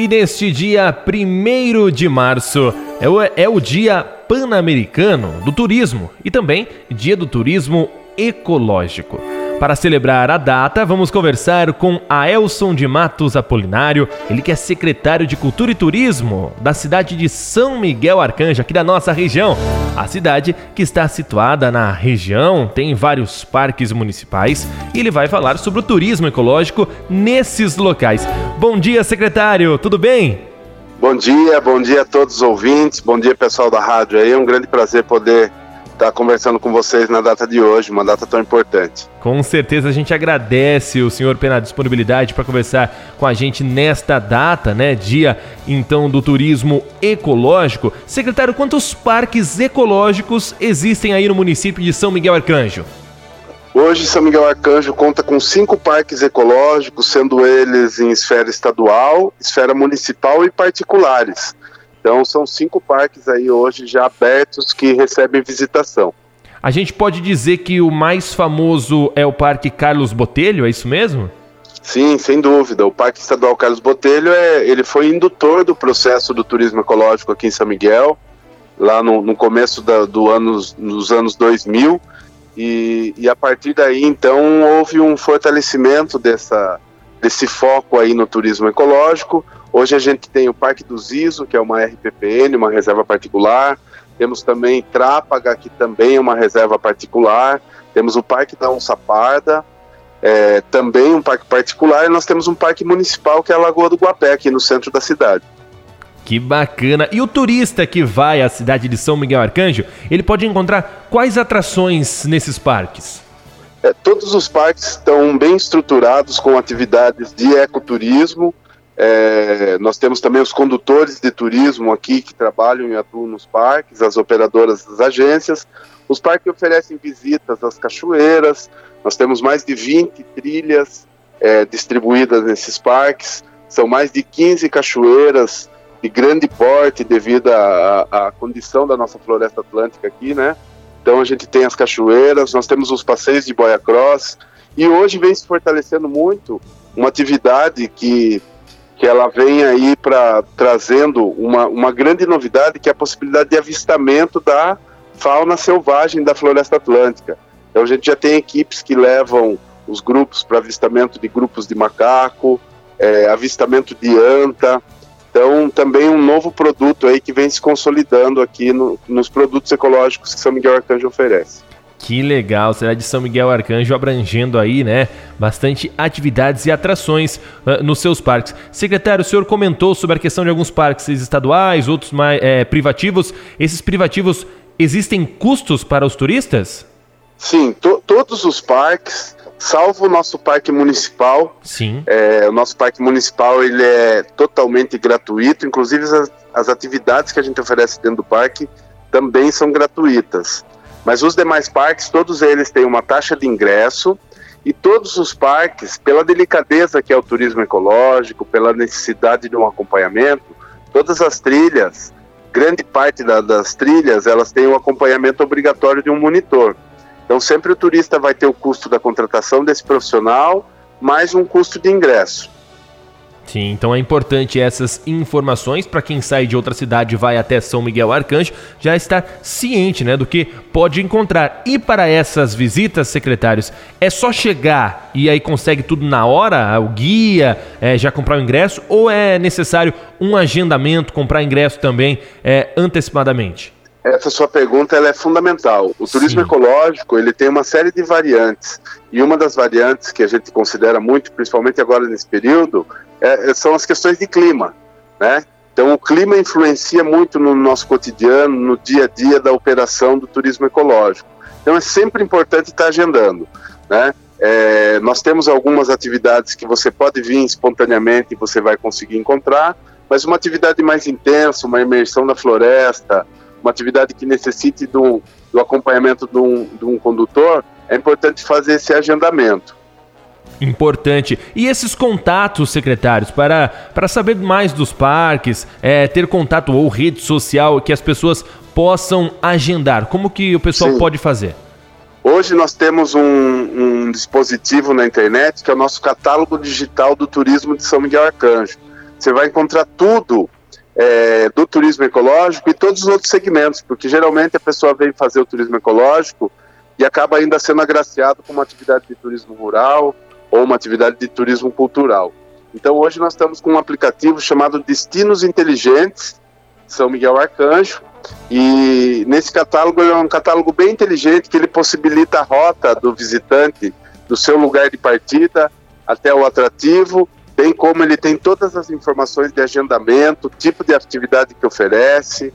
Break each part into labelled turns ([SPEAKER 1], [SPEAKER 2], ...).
[SPEAKER 1] E neste dia 1 de março é o, é o Dia Pan-Americano do Turismo e também Dia do Turismo Ecológico. Para celebrar a data, vamos conversar com Aelson de Matos Apolinário, ele que é secretário de Cultura e Turismo da cidade de São Miguel Arcanjo, aqui da nossa região. A cidade que está situada na região tem vários parques municipais e ele vai falar sobre o turismo ecológico nesses locais. Bom dia, secretário, tudo bem?
[SPEAKER 2] Bom dia, bom dia a todos os ouvintes, bom dia pessoal da rádio aí, é um grande prazer poder estar conversando com vocês na data de hoje, uma data tão importante.
[SPEAKER 1] Com certeza a gente agradece o senhor pela disponibilidade para conversar com a gente nesta data, né? Dia então do turismo ecológico. Secretário, quantos parques ecológicos existem aí no município de São Miguel Arcanjo?
[SPEAKER 2] Hoje, São Miguel Arcanjo conta com cinco parques ecológicos, sendo eles em esfera estadual, esfera municipal e particulares. Então são cinco parques aí hoje já abertos que recebem visitação.
[SPEAKER 1] A gente pode dizer que o mais famoso é o Parque Carlos Botelho, é isso mesmo?
[SPEAKER 2] Sim, sem dúvida. O Parque Estadual Carlos Botelho é, ele foi indutor do processo do turismo ecológico aqui em São Miguel, lá no, no começo da, do anos, nos anos 2000, e, e a partir daí então houve um fortalecimento dessa, desse foco aí no turismo ecológico. Hoje a gente tem o Parque do Ziso, que é uma RPPN, uma reserva particular. Temos também Trápaga, que também é uma reserva particular. Temos o Parque da Onça Parda, é, também um parque particular. E nós temos um parque municipal, que é a Lagoa do Guapé, aqui no centro da cidade.
[SPEAKER 1] Que bacana! E o turista que vai à cidade de São Miguel Arcanjo, ele pode encontrar quais atrações nesses parques?
[SPEAKER 2] É, todos os parques estão bem estruturados com atividades de ecoturismo, é, nós temos também os condutores de turismo aqui que trabalham e atuam nos parques, as operadoras das agências. Os parques oferecem visitas às cachoeiras, nós temos mais de 20 trilhas é, distribuídas nesses parques, são mais de 15 cachoeiras de grande porte devido à condição da nossa floresta atlântica aqui, né? Então a gente tem as cachoeiras, nós temos os passeios de boia cross e hoje vem se fortalecendo muito uma atividade que que ela vem aí para trazendo uma, uma grande novidade que é a possibilidade de avistamento da fauna selvagem da floresta atlântica. Então a gente já tem equipes que levam os grupos para avistamento de grupos de macaco, é, avistamento de anta. Então também um novo produto aí que vem se consolidando aqui no, nos produtos ecológicos que São Miguel Arcanjo oferece.
[SPEAKER 1] Que legal, será de São Miguel Arcanjo abrangendo aí, né, bastante atividades e atrações uh, nos seus parques. Secretário, o senhor comentou sobre a questão de alguns parques estaduais, outros mais é, privativos. Esses privativos existem custos para os turistas?
[SPEAKER 2] Sim, to todos os parques, salvo o nosso parque municipal.
[SPEAKER 1] Sim.
[SPEAKER 2] É, o nosso parque municipal ele é totalmente gratuito, inclusive as, as atividades que a gente oferece dentro do parque também são gratuitas. Mas os demais parques, todos eles têm uma taxa de ingresso e todos os parques, pela delicadeza que é o turismo ecológico, pela necessidade de um acompanhamento, todas as trilhas, grande parte da, das trilhas, elas têm um acompanhamento obrigatório de um monitor. Então sempre o turista vai ter o custo da contratação desse profissional mais um custo de ingresso.
[SPEAKER 1] Sim, então é importante essas informações para quem sai de outra cidade e vai até São Miguel Arcanjo já estar ciente, né, do que pode encontrar. E para essas visitas, secretários, é só chegar e aí consegue tudo na hora, o guia, é, já comprar o ingresso, ou é necessário um agendamento, comprar ingresso também é, antecipadamente?
[SPEAKER 2] Essa sua pergunta ela é fundamental. O turismo Sim. ecológico ele tem uma série de variantes e uma das variantes que a gente considera muito, principalmente agora nesse período, é, são as questões de clima, né? Então o clima influencia muito no nosso cotidiano, no dia a dia da operação do turismo ecológico. Então é sempre importante estar agendando, né? É, nós temos algumas atividades que você pode vir espontaneamente e você vai conseguir encontrar, mas uma atividade mais intensa, uma imersão na floresta, uma atividade que necessite do, do acompanhamento de um, de um condutor, é importante fazer esse agendamento.
[SPEAKER 1] Importante. E esses contatos, secretários, para, para saber mais dos parques, é, ter contato ou rede social que as pessoas possam agendar, como que o pessoal Sim. pode fazer?
[SPEAKER 2] Hoje nós temos um, um, dispositivo na internet que é o nosso catálogo digital do turismo de São Miguel Arcanjo. você vai encontrar tudo é, do turismo ecológico e todos os outros segmentos, porque geralmente a pessoa vem fazer o turismo ecológico e acaba ainda sendo agraciado com uma atividade de turismo rural ou uma atividade de turismo cultural. Então hoje nós estamos com um aplicativo chamado Destinos Inteligentes, São Miguel Arcanjo, e nesse catálogo é um catálogo bem inteligente que ele possibilita a rota do visitante do seu lugar de partida até o atrativo bem como ele tem todas as informações de agendamento, tipo de atividade que oferece.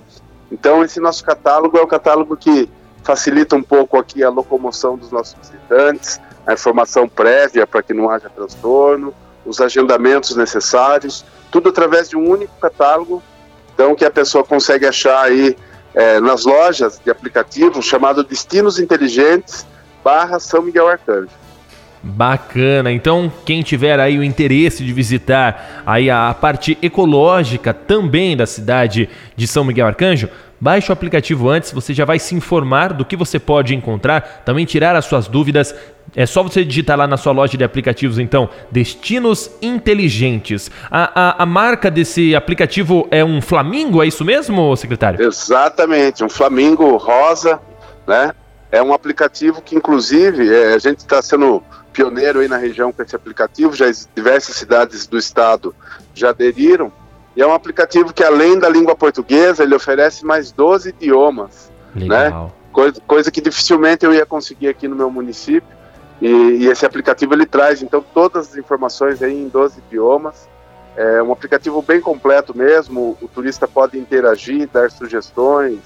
[SPEAKER 2] Então, esse nosso catálogo é o catálogo que facilita um pouco aqui a locomoção dos nossos visitantes, a informação prévia para que não haja transtorno, os agendamentos necessários, tudo através de um único catálogo, então que a pessoa consegue achar aí é, nas lojas de aplicativo chamado Destinos Inteligentes barra São Miguel Arcanjo.
[SPEAKER 1] Bacana. Então, quem tiver aí o interesse de visitar aí a parte ecológica também da cidade de São Miguel Arcanjo, baixe o aplicativo antes, você já vai se informar do que você pode encontrar, também tirar as suas dúvidas. É só você digitar lá na sua loja de aplicativos, então, Destinos Inteligentes. A, a, a marca desse aplicativo é um flamingo, é isso mesmo, secretário?
[SPEAKER 2] Exatamente, um flamingo rosa, né? É um aplicativo que, inclusive, é, a gente está sendo pioneiro aí na região com esse aplicativo, já diversas cidades do estado já aderiram. E é um aplicativo que, além da língua portuguesa, ele oferece mais 12 idiomas. Legal. Né? Coisa, coisa que dificilmente eu ia conseguir aqui no meu município. E, e, esse aplicativo ele traz então todas as informações aí em 12 idiomas. É um aplicativo bem completo mesmo. O turista pode interagir, dar sugestões,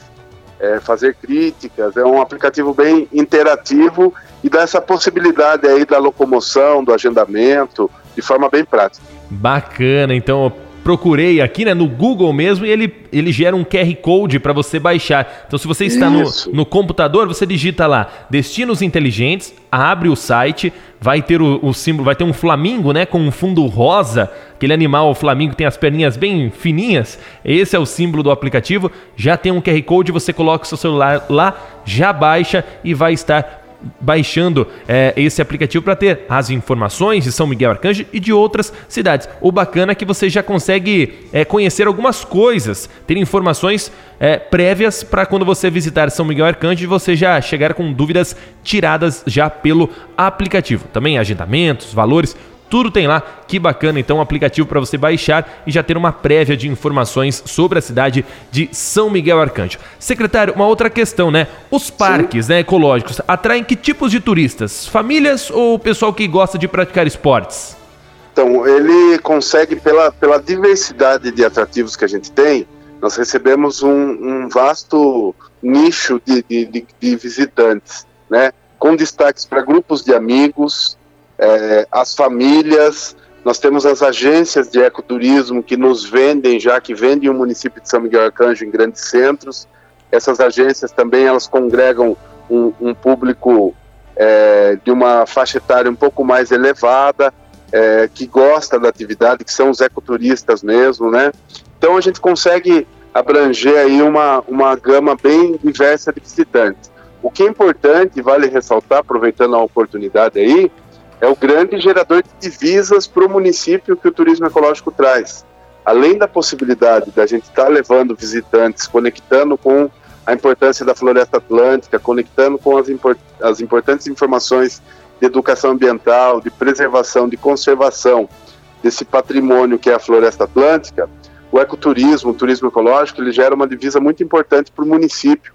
[SPEAKER 2] é, fazer críticas. É um aplicativo bem interativo e dá essa possibilidade aí da locomoção, do agendamento, de forma bem prática.
[SPEAKER 1] Bacana, então procurei aqui né, no Google mesmo e ele, ele gera um QR Code para você baixar. Então, se você está no, no computador, você digita lá Destinos Inteligentes, abre o site, vai ter o, o, símbolo, vai ter um flamingo, né, com um fundo rosa, aquele animal o flamingo tem as perninhas bem fininhas. Esse é o símbolo do aplicativo. Já tem um QR Code, você coloca o seu celular lá, já baixa e vai estar baixando é, esse aplicativo para ter as informações de São Miguel Arcanjo e de outras cidades. O bacana é que você já consegue é, conhecer algumas coisas, ter informações é, prévias para quando você visitar São Miguel Arcanjo você já chegar com dúvidas tiradas já pelo aplicativo. Também agendamentos, valores, tudo tem lá. Que bacana, então, um aplicativo para você baixar e já ter uma prévia de informações sobre a cidade de São Miguel Arcanjo. Secretário, uma outra questão, né? Os parques né, ecológicos atraem que tipos de turistas? Famílias ou pessoal que gosta de praticar esportes?
[SPEAKER 2] Então, ele consegue, pela, pela diversidade de atrativos que a gente tem, nós recebemos um, um vasto nicho de, de, de visitantes, né? Com destaques para grupos de amigos, é, as famílias, nós temos as agências de ecoturismo que nos vendem, já que vendem o município de São Miguel Arcanjo em grandes centros. Essas agências também elas congregam um, um público é, de uma faixa etária um pouco mais elevada, é, que gosta da atividade, que são os ecoturistas mesmo, né? Então a gente consegue abranger aí uma, uma gama bem diversa de visitantes. O que é importante, vale ressaltar, aproveitando a oportunidade aí, é o grande gerador de divisas para o município que o turismo ecológico traz. Além da possibilidade da gente estar tá levando visitantes, conectando com a importância da floresta atlântica, conectando com as, import as importantes informações de educação ambiental, de preservação, de conservação desse patrimônio que é a floresta atlântica, o ecoturismo, o turismo ecológico, ele gera uma divisa muito importante para o município,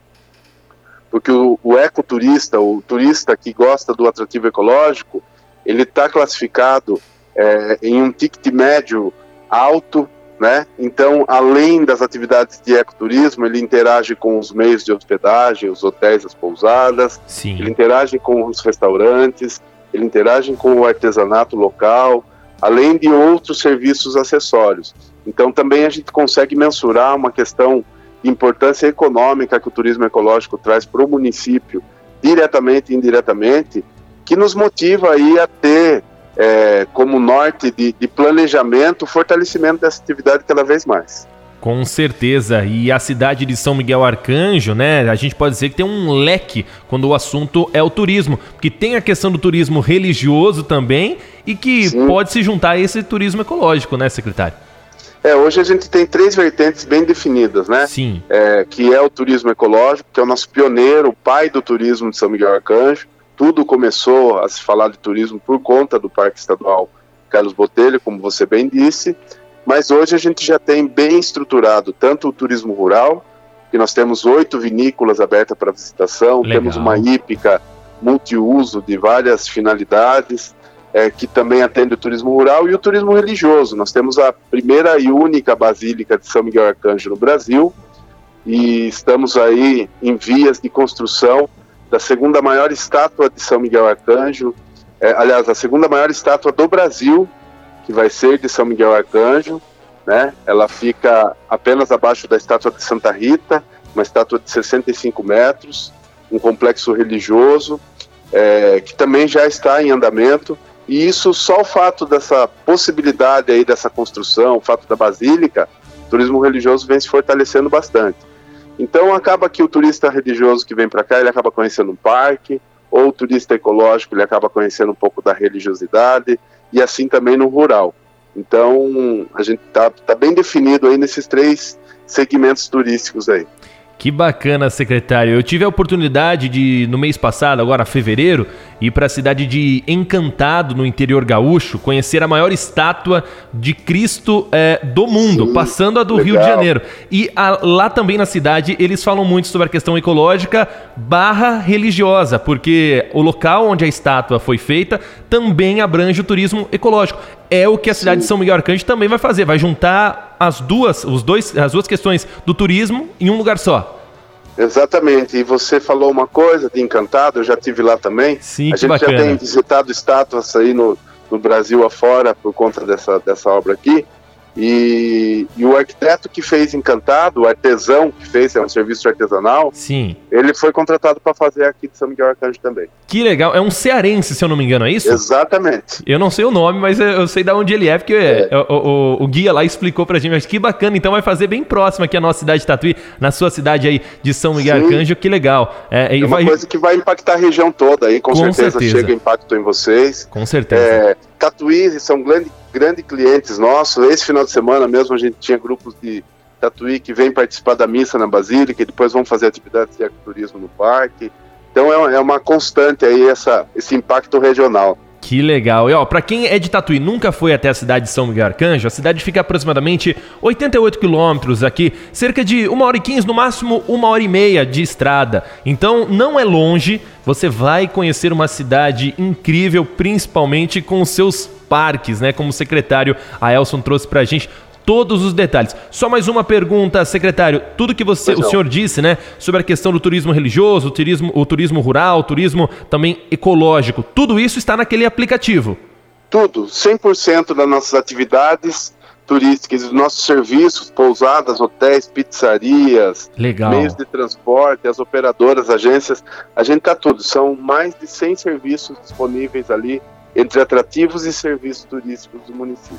[SPEAKER 2] porque o, o ecoturista, o turista que gosta do atrativo ecológico, ele está classificado é, em um ticket médio alto, né? Então, além das atividades de ecoturismo, ele interage com os meios de hospedagem, os hotéis, as pousadas, Sim. ele interage com os restaurantes, ele interage com o artesanato local, além de outros serviços acessórios. Então, também a gente consegue mensurar uma questão de importância econômica que o turismo ecológico traz para o município, diretamente e indiretamente, que nos motiva aí a ter é, como norte de, de planejamento o fortalecimento dessa atividade cada vez mais.
[SPEAKER 1] Com certeza. E a cidade de São Miguel Arcanjo, né? A gente pode dizer que tem um leque quando o assunto é o turismo. Porque tem a questão do turismo religioso também e que Sim. pode se juntar a esse turismo ecológico, né, secretário?
[SPEAKER 2] É, hoje a gente tem três vertentes bem definidas, né?
[SPEAKER 1] Sim.
[SPEAKER 2] É, que é o turismo ecológico, que é o nosso pioneiro, o pai do turismo de São Miguel Arcanjo. Tudo começou a se falar de turismo por conta do Parque Estadual Carlos Botelho, como você bem disse. Mas hoje a gente já tem bem estruturado tanto o turismo rural, que nós temos oito vinícolas abertas para visitação,
[SPEAKER 1] Legal.
[SPEAKER 2] temos uma hípica multiuso de várias finalidades, é, que também atende o turismo rural e o turismo religioso. Nós temos a primeira e única basílica de São Miguel Arcanjo no Brasil e estamos aí em vias de construção da segunda maior estátua de São Miguel Arcanjo, é, aliás, a segunda maior estátua do Brasil, que vai ser de São Miguel Arcanjo, né? Ela fica apenas abaixo da estátua de Santa Rita, uma estátua de 65 metros, um complexo religioso é, que também já está em andamento. E isso só o fato dessa possibilidade aí dessa construção, o fato da basílica, o turismo religioso vem se fortalecendo bastante. Então acaba que o turista religioso que vem para cá, ele acaba conhecendo um parque, ou o turista ecológico, ele acaba conhecendo um pouco da religiosidade, e assim também no rural. Então, a gente está tá bem definido aí nesses três segmentos turísticos aí.
[SPEAKER 1] Que bacana, secretário. Eu tive a oportunidade de, no mês passado, agora fevereiro, ir para a cidade de Encantado, no interior gaúcho, conhecer a maior estátua de Cristo é, do mundo, Sim, passando a do legal. Rio de Janeiro. E a, lá também na cidade, eles falam muito sobre a questão ecológica barra religiosa, porque o local onde a estátua foi feita também abrange o turismo ecológico. É o que a cidade Sim. de São Miguel Arcanjo também vai fazer, vai juntar as duas, os dois, as duas questões do turismo em um lugar só.
[SPEAKER 2] Exatamente, e você falou uma coisa de Encantado, eu já tive lá também.
[SPEAKER 1] Sim,
[SPEAKER 2] a gente
[SPEAKER 1] bacana.
[SPEAKER 2] já tem visitado estátuas aí no, no Brasil afora por conta dessa, dessa obra aqui. E, e, o arquiteto que fez Encantado, o artesão que fez, é um serviço artesanal.
[SPEAKER 1] Sim.
[SPEAKER 2] Ele foi contratado para fazer aqui de São Miguel Arcanjo também.
[SPEAKER 1] Que legal. É um cearense, se eu não me engano, é isso?
[SPEAKER 2] Exatamente.
[SPEAKER 1] Eu não sei o nome, mas eu sei de onde ele é, porque é. O, o, o, guia lá explicou pra gente. Mas que bacana. Então vai fazer bem próximo aqui a nossa cidade de Tatuí, na sua cidade aí de São Miguel Sim. Arcanjo. Que legal.
[SPEAKER 2] É, é uma vai... coisa que vai impactar a região toda aí. Com, com certeza, certeza, chega impacto em vocês.
[SPEAKER 1] Com certeza.
[SPEAKER 2] É, Tatuí são grandes grandes clientes nossos. Esse final de semana mesmo a gente tinha grupos de Tatuí que vêm participar da missa na Basílica e depois vão fazer atividades de ecoturismo no parque. Então é, uma constante aí essa, esse impacto regional.
[SPEAKER 1] Que legal. E ó, para quem é de Tatuí nunca foi até a cidade de São Miguel Arcanjo, a cidade fica aproximadamente 88 quilômetros aqui, cerca de uma hora e 15, no máximo uma hora e meia de estrada. Então não é longe, você vai conhecer uma cidade incrível, principalmente com os seus parques, né? Como o secretário Aelson trouxe pra gente todos os detalhes. Só mais uma pergunta, secretário. Tudo que você, o senhor disse, né, sobre a questão do turismo religioso, o turismo, o turismo rural, o turismo também ecológico, tudo isso está naquele aplicativo?
[SPEAKER 2] Tudo, 100% das nossas atividades turísticas, dos nossos serviços, pousadas, hotéis, pizzarias,
[SPEAKER 1] Legal.
[SPEAKER 2] meios de transporte, as operadoras, agências, a gente tá tudo. São mais de 100 serviços disponíveis ali entre atrativos e serviços turísticos do município.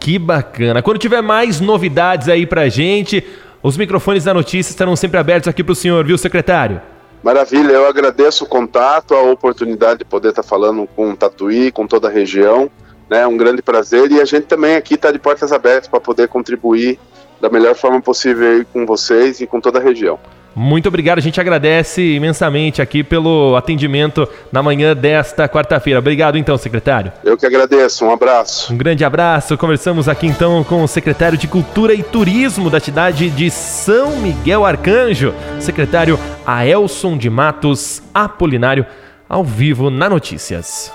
[SPEAKER 1] Que bacana. Quando tiver mais novidades aí pra gente, os microfones da notícia estarão sempre abertos aqui pro senhor, viu, secretário?
[SPEAKER 2] Maravilha, eu agradeço o contato, a oportunidade de poder estar falando com o Tatuí, com toda a região. Né, um grande prazer e a gente também aqui está de portas abertas para poder contribuir da melhor forma possível com vocês e com toda a região.
[SPEAKER 1] Muito obrigado, a gente agradece imensamente aqui pelo atendimento na manhã desta quarta-feira. Obrigado então, secretário.
[SPEAKER 2] Eu que agradeço, um abraço.
[SPEAKER 1] Um grande abraço. Conversamos aqui então com o secretário de Cultura e Turismo da cidade de São Miguel Arcanjo, secretário Aelson de Matos Apolinário, ao vivo na Notícias.